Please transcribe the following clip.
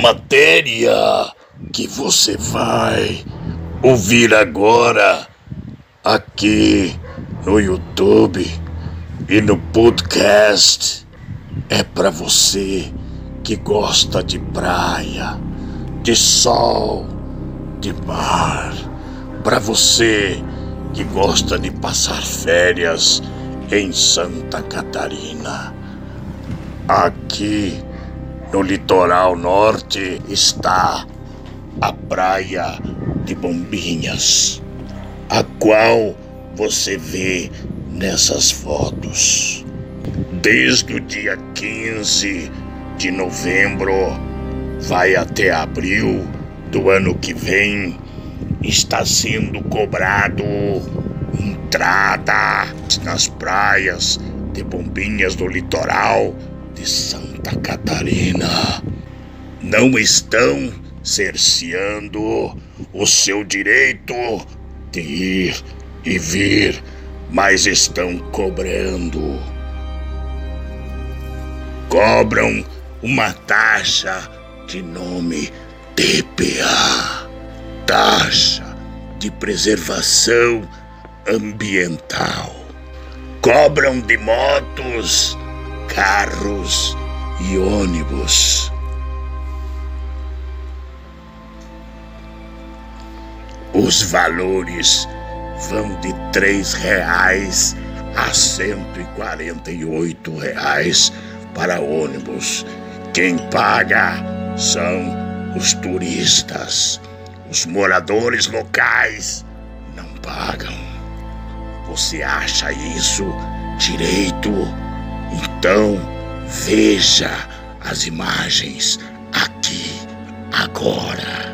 matéria que você vai ouvir agora aqui no YouTube e no podcast é para você que gosta de praia, de sol, de mar, para você que gosta de passar férias em Santa Catarina. Aqui no litoral norte está a praia de Bombinhas, a qual você vê nessas fotos. Desde o dia 15 de novembro vai até abril do ano que vem, está sendo cobrado entrada nas praias de Bombinhas do litoral de Santa Catarina. Não estão cerceando o seu direito de ir e vir, mas estão cobrando. Cobram uma taxa de nome TPA Taxa de Preservação Ambiental. Cobram de motos, carros e ônibus. Os valores vão de três reais a cento e quarenta e oito reais para ônibus. Quem paga são os turistas. Os moradores locais não pagam. Você acha isso direito? Então veja as imagens aqui agora.